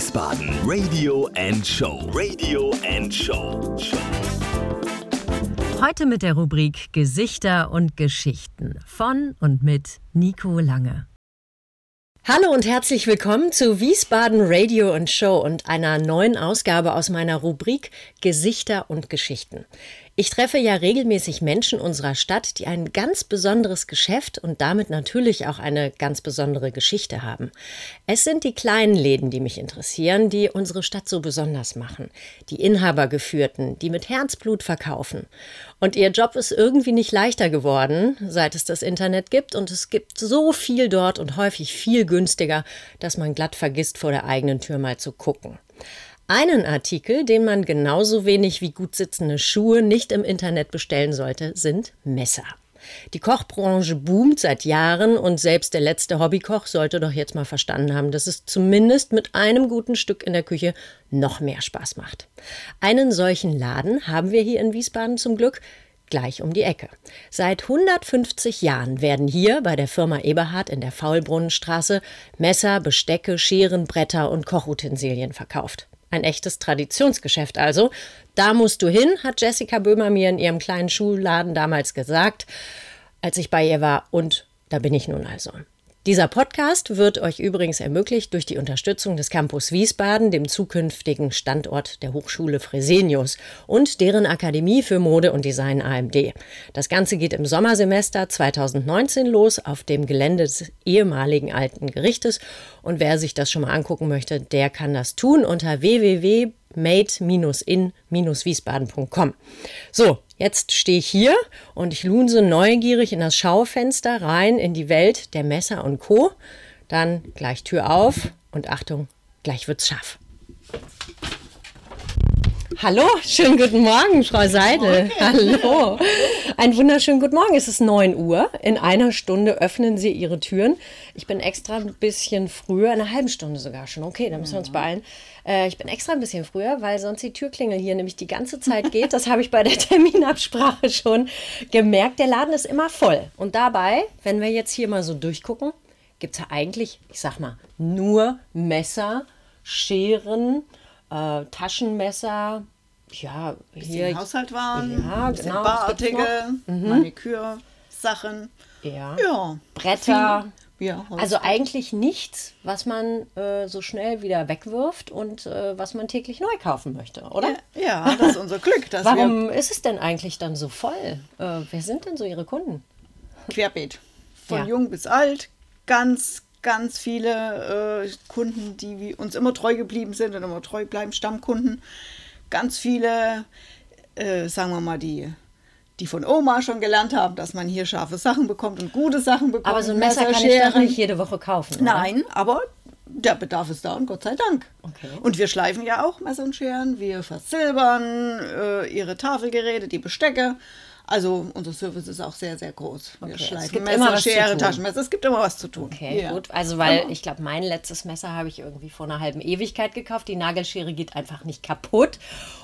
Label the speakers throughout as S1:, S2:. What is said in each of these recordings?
S1: Wiesbaden Radio and Show. Radio and Show.
S2: Heute mit der Rubrik Gesichter und Geschichten von und mit Nico Lange. Hallo und herzlich willkommen zu Wiesbaden Radio und Show und einer neuen Ausgabe aus meiner Rubrik Gesichter und Geschichten. Ich treffe ja regelmäßig Menschen unserer Stadt, die ein ganz besonderes Geschäft und damit natürlich auch eine ganz besondere Geschichte haben. Es sind die kleinen Läden, die mich interessieren, die unsere Stadt so besonders machen. Die Inhabergeführten, die mit Herzblut verkaufen. Und ihr Job ist irgendwie nicht leichter geworden, seit es das Internet gibt. Und es gibt so viel dort und häufig viel günstiger, dass man glatt vergisst, vor der eigenen Tür mal zu gucken. Einen Artikel, den man genauso wenig wie gut sitzende Schuhe nicht im Internet bestellen sollte, sind Messer. Die Kochbranche boomt seit Jahren und selbst der letzte Hobbykoch sollte doch jetzt mal verstanden haben, dass es zumindest mit einem guten Stück in der Küche noch mehr Spaß macht. Einen solchen Laden haben wir hier in Wiesbaden zum Glück gleich um die Ecke. Seit 150 Jahren werden hier bei der Firma Eberhard in der Faulbrunnenstraße Messer, Bestecke, Scheren, Bretter und Kochutensilien verkauft. Ein echtes Traditionsgeschäft also. Da musst du hin, hat Jessica Böhmer mir in ihrem kleinen Schuhladen damals gesagt, als ich bei ihr war. Und da bin ich nun also. Dieser Podcast wird euch übrigens ermöglicht durch die Unterstützung des Campus Wiesbaden, dem zukünftigen Standort der Hochschule Fresenius und deren Akademie für Mode und Design AMD. Das Ganze geht im Sommersemester 2019 los auf dem Gelände des ehemaligen Alten Gerichtes und wer sich das schon mal angucken möchte, der kann das tun unter www made-in-wiesbaden.com. So, jetzt stehe ich hier und ich lunse neugierig in das Schaufenster rein in die Welt der Messer und Co. Dann gleich Tür auf und Achtung, gleich wird's scharf. Hallo, schönen guten Morgen, Frau Seidel. Hallo. Einen wunderschönen guten Morgen. Es ist 9 Uhr. In einer Stunde öffnen Sie Ihre Türen. Ich bin extra ein bisschen früher, eine halbe Stunde sogar schon. Okay, dann müssen wir uns beeilen. Äh, ich bin extra ein bisschen früher, weil sonst die Türklingel hier nämlich die ganze Zeit geht. Das habe ich bei der Terminabsprache schon gemerkt. Der Laden ist immer voll. Und dabei, wenn wir jetzt hier mal so durchgucken, gibt es ja eigentlich, ich sag mal, nur Messer, Scheren, äh, Taschenmesser, ja,
S3: hier Haushaltwaren,
S2: ja, genau,
S3: Barartikel, mhm. Manikür-Sachen.
S2: Ja. ja. Bretter. Ja, also eigentlich nichts, was man äh, so schnell wieder wegwirft und äh, was man täglich neu kaufen möchte, oder?
S3: Ja, ja das ist unser Glück.
S2: Warum ist es denn eigentlich dann so voll? Äh, wer sind denn so Ihre Kunden?
S3: Querbeet. Von ja. jung bis alt. Ganz, ganz viele äh, Kunden, die uns immer treu geblieben sind und immer treu bleiben, Stammkunden. Ganz viele, äh, sagen wir mal, die die von Oma schon gelernt haben, dass man hier scharfe Sachen bekommt und gute Sachen bekommt.
S2: Aber so ein Messer, Messer kann ich doch nicht jede Woche kaufen. Oder?
S3: Nein, aber der Bedarf ist da und Gott sei Dank. Okay. Und wir schleifen ja auch Messer und Scheren, wir versilbern äh, ihre Tafelgeräte, die Bestecke. Also unser Service ist auch sehr, sehr groß.
S2: Wir okay, schleifen Messer, Schere, Taschenmesser.
S3: Es gibt immer was zu tun.
S2: Okay, ja. gut. Also weil ich glaube, mein letztes Messer habe ich irgendwie vor einer halben Ewigkeit gekauft. Die Nagelschere geht einfach nicht kaputt.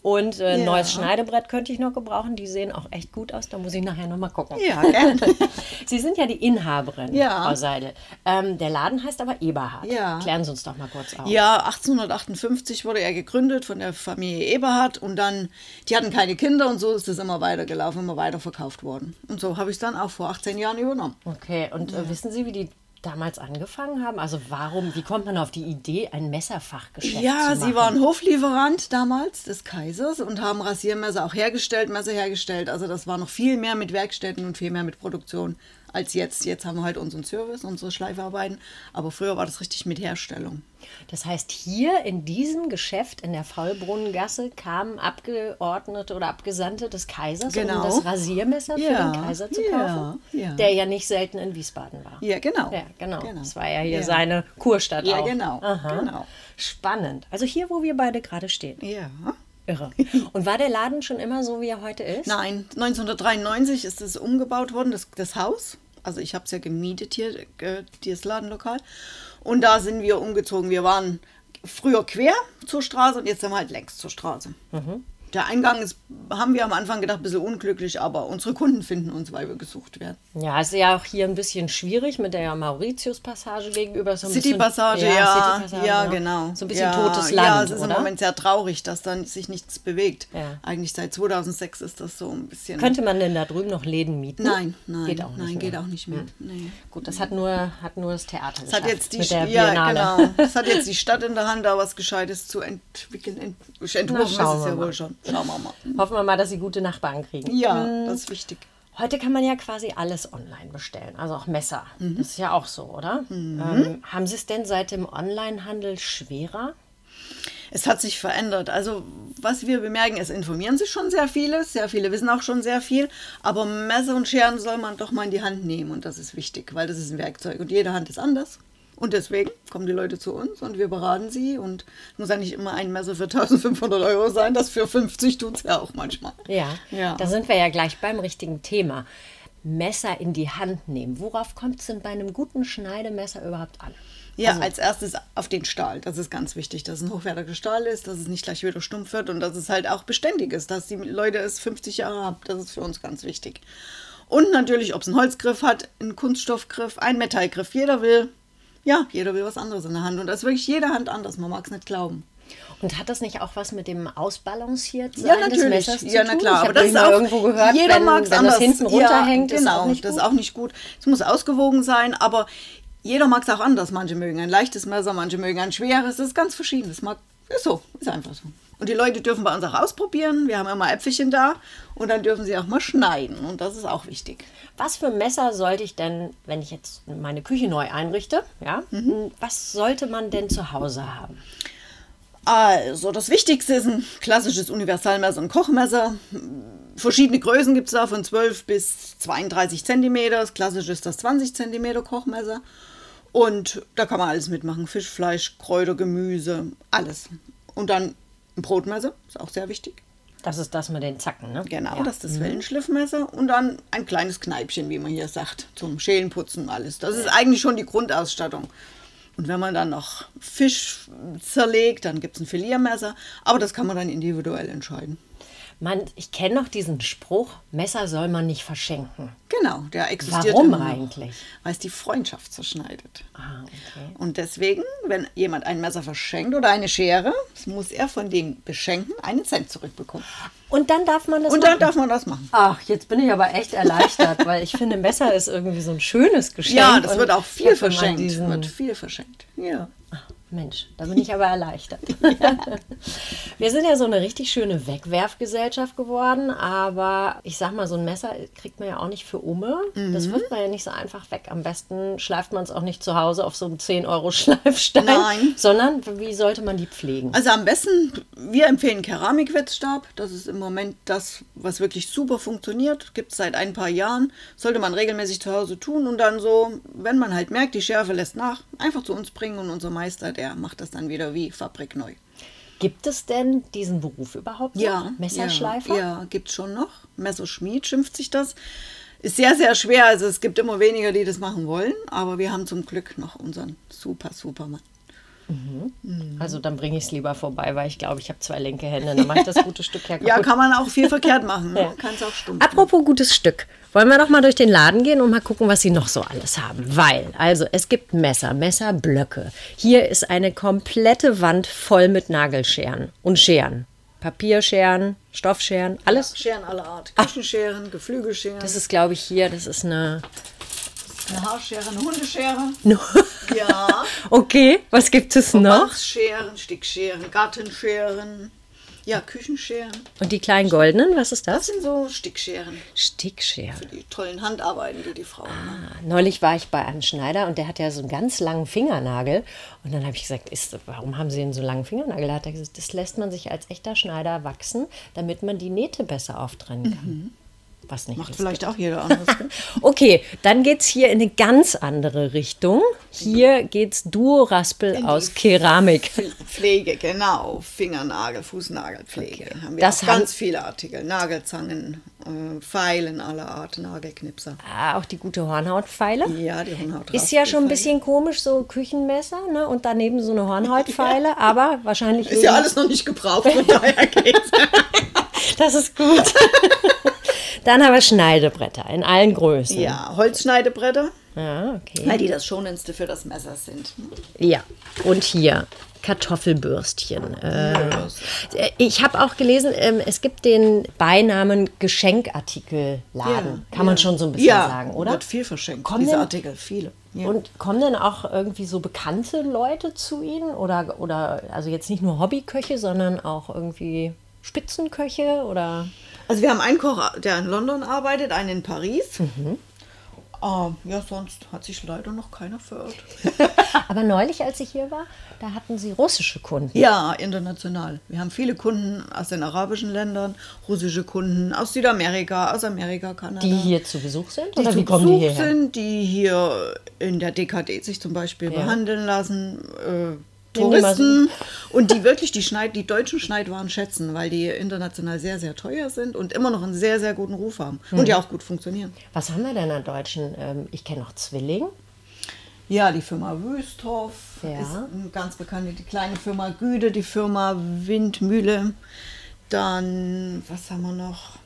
S2: Und ein äh, ja. neues Schneidebrett könnte ich noch gebrauchen. Die sehen auch echt gut aus. Da muss ich nachher nochmal gucken.
S3: Ja, gerne.
S2: Sie sind ja die Inhaberin,
S3: ja.
S2: Frau Seidel. Ähm, der Laden heißt aber Eberhard. Ja. Klären Sie uns doch mal kurz auf.
S3: Ja, 1858 wurde er gegründet von der Familie Eberhard. Und dann, die hatten keine Kinder und so ist es immer weitergelaufen, immer weiter weiterverkauft worden. Und so habe ich es dann auch vor 18 Jahren übernommen.
S2: Okay, und äh, wissen Sie, wie die damals angefangen haben? Also warum, wie kommt man auf die Idee, ein Messerfachgeschäft
S3: ja,
S2: zu machen?
S3: Ja, sie waren Hoflieferant damals des Kaisers und haben Rasiermesser auch hergestellt, Messer hergestellt. Also das war noch viel mehr mit Werkstätten und viel mehr mit Produktion als jetzt. Jetzt haben wir halt unseren Service, unsere Schleifarbeiten, aber früher war das richtig mit Herstellung.
S2: Das heißt, hier in diesem Geschäft in der Faulbrunnengasse kamen Abgeordnete oder Abgesandte des Kaisers, genau. um das Rasiermesser ja. für den Kaiser zu kaufen, ja. Ja. der ja nicht selten in Wiesbaden war.
S3: Ja, genau.
S2: Ja, genau. genau. Das war ja hier seine Kurstadt
S3: ja,
S2: auch.
S3: Genau. genau.
S2: Spannend. Also hier, wo wir beide gerade stehen.
S3: Ja.
S2: Irre. Und war der Laden schon immer so, wie er heute ist?
S3: Nein, 1993 ist es umgebaut worden, das, das Haus. Also ich habe es ja gemietet hier, äh, dieses Ladenlokal. Und da sind wir umgezogen. Wir waren früher quer zur Straße und jetzt sind wir halt längs zur Straße. Mhm. Der Eingang ist, haben wir am Anfang gedacht, ein bisschen unglücklich, aber unsere Kunden finden uns, weil wir gesucht werden.
S2: Ja, ist ja auch hier ein bisschen schwierig mit der Mauritius-Passage gegenüber. So
S3: City-Passage, ja, ja, City ja, genau.
S2: So ein bisschen
S3: ja,
S2: totes Land,
S3: Ja, es ist
S2: oder?
S3: im Moment sehr traurig, dass dann sich nichts bewegt.
S2: Ja.
S3: Eigentlich seit 2006 ist das so ein bisschen...
S2: Könnte man denn da drüben noch Läden mieten?
S3: Nein, nein,
S2: geht auch nicht
S3: nein,
S2: mehr.
S3: geht auch nicht mehr. Nee.
S2: Gut, das hat nur, hat nur das Theater
S3: Das hat jetzt die,
S2: mit der
S3: ja, genau. Das hat jetzt die Stadt in der Hand, da was Gescheites zu entwickeln. Ent, entwurfen ist es ja wohl schon. Schauen wir mal.
S2: Hoffen wir mal, dass sie gute Nachbarn kriegen.
S3: Ja, das ist wichtig.
S2: Heute kann man ja quasi alles online bestellen, also auch Messer.
S3: Mhm.
S2: Das ist ja auch so, oder? Ähm, haben Sie es denn seit dem Onlinehandel schwerer?
S3: Es hat sich verändert. Also, was wir bemerken, es informieren sich schon sehr viele. Sehr viele wissen auch schon sehr viel. Aber Messer und Scheren soll man doch mal in die Hand nehmen. Und das ist wichtig, weil das ist ein Werkzeug. Und jede Hand ist anders. Und deswegen kommen die Leute zu uns und wir beraten sie. Und muss ja nicht immer ein Messer für 1500 Euro sein. Das für 50 tut es ja auch manchmal.
S2: Ja,
S3: Ja.
S2: da sind wir ja gleich beim richtigen Thema. Messer in die Hand nehmen. Worauf kommt es denn bei einem guten Schneidemesser überhaupt an?
S3: Ja,
S2: Also-
S3: als erstes auf den Stahl. Das ist ganz wichtig, dass es ein hochwertiger Stahl ist, dass es nicht gleich wieder stumpf wird und dass es halt auch beständig ist, dass die Leute es 50 Jahre haben. Das ist für uns ganz wichtig. Und natürlich, ob es einen Holzgriff hat, einen Kunststoffgriff, einen Metallgriff. Jeder will, ja, jeder will was anderes in der Hand. Und das ist wirklich jede Hand anders. Man mag es nicht glauben.
S2: Und hat das nicht auch was mit dem Ausbalanciertsein
S3: Ja,
S2: des
S3: natürlich.
S2: Messers zu
S3: Ja, na klar.
S2: Ich
S3: aber das ist auch,
S2: irgendwo gehört,
S3: jeder
S2: wenn,
S3: mag's
S2: wenn
S3: anders.
S2: das hinten
S3: Ja,
S2: runterhängt,
S3: genau,
S2: ist auch nicht
S3: das
S2: gut.
S3: ist auch nicht gut. Es muss ausgewogen sein, aber jeder mag es auch anders. Manche mögen ein leichtes Messer, manche mögen ein schweres. Das ist ganz verschieden. Das mag, ist so, ist einfach so. Und die Leute dürfen bei uns auch ausprobieren. Wir haben immer Äpfelchen da und dann dürfen sie auch mal schneiden. Und das ist auch wichtig.
S2: Was für Messer sollte ich denn, wenn ich jetzt meine Küche neu einrichte, ja,
S3: Mhm.
S2: was sollte man denn zu Hause haben?
S3: Also, das Wichtigste ist ein klassisches Universalmesser und Kochmesser. Verschiedene Größen gibt es da, von 12 bis 32 Zentimeter. Das klassische ist das 20 Zentimeter Kochmesser. Und da kann man alles mitmachen. Fisch, Fleisch, Kräuter, Gemüse, alles. Und dann ein Brotmesser, ist auch sehr wichtig.
S2: Das ist das mit den Zacken, ne?
S3: Genau,
S2: Ja.
S3: das ist das Wellenschliffmesser. Und dann ein kleines Kneipchen, wie man hier sagt, zum Schälenputzen und alles. Das ist eigentlich schon die Grundausstattung. Und wenn man dann noch Fisch zerlegt, dann gibt es ein Filiermesser. Aber das kann man dann individuell entscheiden.
S2: Man, ich kenne noch diesen Spruch, Messer soll man nicht verschenken.
S3: Genau, der existiert
S2: Warum
S3: immer
S2: eigentlich?
S3: Weil es die Freundschaft zerschneidet.
S2: Ah, okay.
S3: Und deswegen, wenn jemand ein Messer verschenkt oder eine Schere, muss er von dem Beschenken einen Cent zurückbekommen.
S2: Und dann darf man das
S3: Und dann
S2: machen?
S3: darf man das machen.
S2: Ach, jetzt bin ich aber echt erleichtert, weil ich finde, Messer ist irgendwie so ein schönes Geschenk.
S3: Ja, das wird auch viel verschenkt.
S2: Diesen,
S3: Wird viel verschenkt. Ja.
S2: Mensch, da bin ich aber erleichtert. Wir sind ja so eine richtig schöne Wegwerfgesellschaft geworden, aber ich sag mal, so ein Messer kriegt man ja auch nicht für Umme. Das
S3: Mhm.
S2: wirft man ja nicht so einfach weg. Am besten schleift man es auch nicht zu Hause auf so einem 10-Euro-Schleifstein,
S3: Nein.
S2: sondern wie sollte man die pflegen?
S3: Also am besten, wir empfehlen Keramikwetzstab. Das ist im Moment das, was wirklich super funktioniert. Gibt es seit ein paar Jahren. Sollte man regelmäßig zu Hause tun und dann so, wenn man halt merkt, die Schärfe lässt nach, einfach zu uns bringen und unser Meister, der macht das dann wieder wie fabrikneu.
S2: Gibt es denn diesen Beruf überhaupt noch?
S3: Ja,
S2: Messerschleifer?
S3: Ja, ja gibt es schon noch. Messerschmied schimpft sich das. Ist sehr, sehr schwer. Also es gibt immer weniger, die das machen wollen. Aber wir haben zum Glück noch unseren super, super Mann.
S2: Also dann bringe ich es lieber vorbei, weil ich glaube, ich habe zwei linke Hände. Dann mache ich das gute Stück ja kaputt.
S3: Ja, kann man auch viel verkehrt machen. Ne?
S2: Ja.
S3: Kann es auch stumpf.
S2: Apropos gutes Stück. Wollen wir doch mal durch den Laden gehen und mal gucken, was sie noch so alles haben. Weil, also es gibt Messer, Messerblöcke. Hier ist eine komplette Wand voll mit Nagelscheren und Scheren. Papierscheren, Stoffscheren, alles.
S3: Scheren aller Art. Küchenscheren, Geflügelscheren,
S2: Das ist, glaube ich, hier, das ist eine...
S3: eine Haarschere, eine Hundeschere. Ja.
S2: okay, was gibt es noch?
S3: Wachsscheren, Stickscheren, Gartenscheren. Ja, Küchenscheren.
S2: Und die kleinen goldenen, was ist
S3: Das
S2: das?
S3: sind so Stickscheren.
S2: Stickscheren.
S3: Die tollen Handarbeiten, die die Frauen machen.
S2: Neulich war ich bei einem Schneider und der hat ja so einen ganz langen Fingernagel. Und dann habe ich gesagt, ist, warum haben Sie denn so langen Fingernagel? Da hat er gesagt, das lässt man sich als echter Schneider wachsen, damit man die Nähte besser auftrennen kann.
S3: Was nicht. Macht vielleicht gibt. auch jeder anders.
S2: okay, dann geht es hier in eine ganz andere Richtung. Hier geht es Duo-Raspel aus Keramik.
S3: Pflege, genau. Fingernagel, Fußnagelpflege. Okay. Haben wir das ganz viele Artikel. Nagelzangen, äh, Pfeilen aller Art, Nagelknipser.
S2: Ah, auch die gute Hornhautpfeile?
S3: Ja, die Hornhaut.
S2: Ist ja schon ein bisschen komisch, so Küchenmesser ne? und daneben so eine Hornhautpfeile, ja. aber wahrscheinlich.
S3: Ist ja alles noch nicht gebraucht, von daher geht's.
S2: das ist gut. Dann haben wir Schneidebretter in allen Größen.
S3: Ja, Holzschneidebretter.
S2: Ja, okay.
S3: Weil die das Schonendste für das Messer sind.
S2: Ja, und hier Kartoffelbürstchen. Äh, ich habe auch gelesen, ähm, es gibt den Beinamen Geschenkartikelladen. Ja, Kann man schon so ein bisschen
S3: ja,
S2: sagen, oder?
S3: wird viel verschenkt, kommen diese denn, Artikel, viele.
S2: Und kommen denn auch irgendwie so bekannte Leute zu Ihnen? Oder, oder also jetzt nicht nur Hobbyköche, sondern auch irgendwie Spitzenköche oder?
S3: Also wir haben einen Koch, der in London arbeitet, einen in Paris. Mhm. Uh, ja, sonst hat sich leider noch keiner verirrt.
S2: Aber neulich, als ich hier war, da hatten Sie russische Kunden.
S3: Ja, international. Wir haben viele Kunden aus den arabischen Ländern, russische Kunden aus Südamerika, aus Amerika, Kanada.
S2: Die hier zu Besuch sind?
S3: Die oder kommen Besuch die sind, die hier in der DKD sich zum Beispiel ja. behandeln lassen. Touristen und die wirklich die, Schneid, die deutschen Schneidwaren schätzen, weil die international sehr, sehr teuer sind und immer noch einen sehr, sehr guten Ruf haben mhm. und ja auch gut funktionieren.
S2: Was haben wir denn an Deutschen? Ähm, ich kenne noch Zwilling.
S3: Ja, die Firma Wüsthoff ja. ist eine ganz bekannte, die kleine Firma Güde, die Firma Windmühle. Dann, was haben wir noch?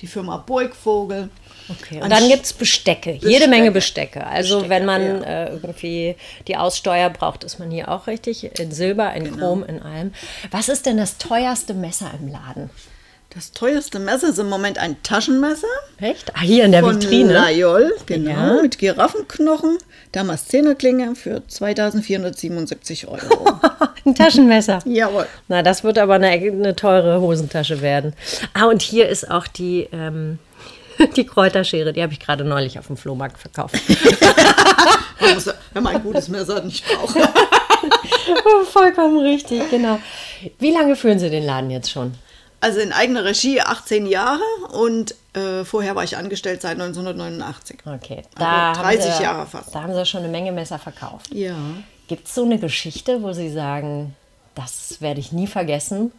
S3: Die Firma Beugvogel.
S2: Okay, und dann gibt es Bestecke, Bestecke, jede Menge Bestecke. Also Bestecke, wenn man ja. äh, irgendwie die Aussteuer braucht, ist man hier auch richtig. In Silber, in genau. Chrom, in allem. Was ist denn das teuerste Messer im Laden?
S3: Das teuerste Messer ist im Moment ein Taschenmesser.
S2: Echt? Ah, hier in der von Vitrine.
S3: Layol, genau, ja. mit Giraffenknochen. Damaszenerklinge für 2477 Euro.
S2: ein Taschenmesser.
S3: Jawohl.
S2: Na, das wird aber eine, eine, teure Hosentasche werden. Ah, und hier ist auch die ähm, Die Kräuterschere, die habe ich gerade neulich auf dem Flohmarkt verkauft.
S3: wenn man ein gutes Messer nicht braucht.
S2: Vollkommen richtig, genau. Wie lange führen Sie den Laden jetzt schon?
S3: Also in eigener Regie 18 Jahre und äh, vorher war ich angestellt seit 1989.
S2: Okay,
S3: also da also 30 Sie, Jahre fast.
S2: Da haben Sie schon eine Menge Messer verkauft.
S3: Ja.
S2: Gibt es so eine Geschichte, wo Sie sagen, das werde ich nie vergessen?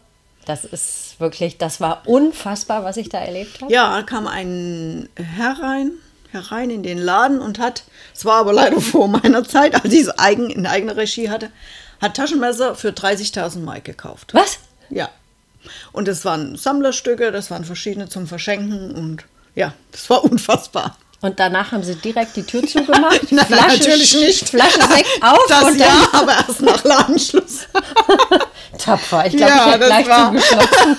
S2: Das ist wirklich, das war unfassbar, was ich da erlebt habe.
S3: Ja, kam ein Herr rein, herein in den Laden und hat, es war aber leider vor meiner Zeit, als ich es eigen, in eigener Regie hatte, hat Taschenmesser für 30.000 Mark gekauft.
S2: Was?
S3: Ja. Und das waren Sammlerstücke, das waren verschiedene zum Verschenken und ja, das war unfassbar.
S2: Und danach haben sie direkt die Tür zugemacht.
S3: Nein, Flasche, natürlich nicht.
S2: Flasche Sekt auf.
S3: Das und ja, aber erst nach Ladenschluss.
S2: Tapfer. Ich glaube, ja, ich hätte gleich war, zugeschlossen.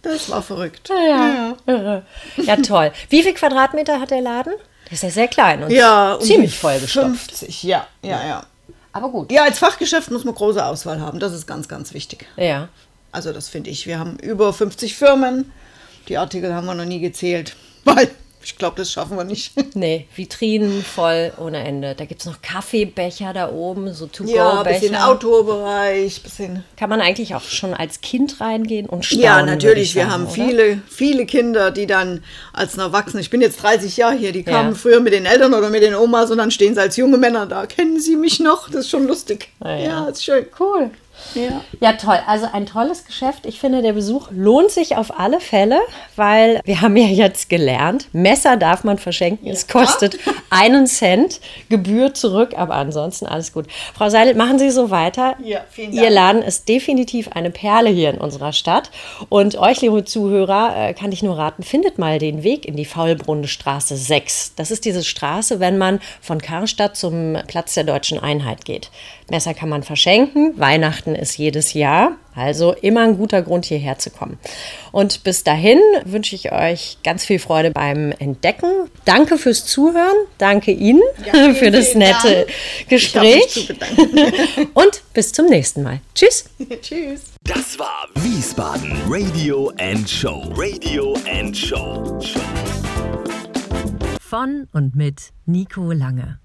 S3: das war verrückt.
S2: Ja, ja. ja, toll. Wie viel Quadratmeter hat der Laden? Der ist ja sehr klein und
S3: ja,
S2: ziemlich vollgestopft.
S3: 50, ja, ja, ja.
S2: Aber gut.
S3: Ja, als Fachgeschäft muss man große Auswahl haben. Das ist ganz, ganz wichtig.
S2: Ja.
S3: Also das finde ich. Wir haben über 50 Firmen. Die Artikel haben wir noch nie gezählt, weil ich glaube, das schaffen wir nicht.
S2: Nee, Vitrinen voll ohne Ende. Da gibt es noch Kaffeebecher da oben, so To-Go-Becher.
S3: Ja, bisschen Outdoor-Bereich, bisschen.
S2: Kann man eigentlich auch schon als Kind reingehen und staunen?
S3: Ja, natürlich. Wir haben oder? viele, viele Kinder, die dann als Erwachsene, ich bin jetzt 30 Jahre hier, die kamen ja. früher mit den Eltern oder mit den Omas und dann stehen sie als junge Männer da. Kennen Sie mich noch? Das ist schon lustig.
S2: Ah, ja, ja, ist schön. Cool. Ja. ja, toll. Also ein tolles Geschäft. Ich finde, der Besuch lohnt sich auf alle Fälle, weil wir haben ja jetzt gelernt, Messer darf man verschenken. Ja. Es kostet einen Cent, Gebühr zurück, aber ansonsten alles gut. Frau Seidel, machen Sie so weiter.
S3: Ja, vielen Dank.
S2: Ihr Laden ist definitiv eine Perle hier in unserer Stadt. Und euch, liebe Zuhörer, äh, kann ich nur raten, findet mal den Weg in die Faulbrunnenstraße 6. Das ist diese Straße, wenn man von Karstadt zum Platz der Deutschen Einheit geht. Messer kann man verschenken. Weihnachten ist jedes Jahr. Also immer ein guter Grund, hierher zu kommen. Und bis dahin wünsche ich euch ganz viel Freude beim Entdecken. Danke fürs Zuhören. Danke Ihnen ja, für das nette Dank. Gespräch. Und bis zum nächsten Mal. Tschüss.
S3: Tschüss.
S1: Das war Wiesbaden Radio and Show. Radio and Show.
S2: Von und mit Nico Lange.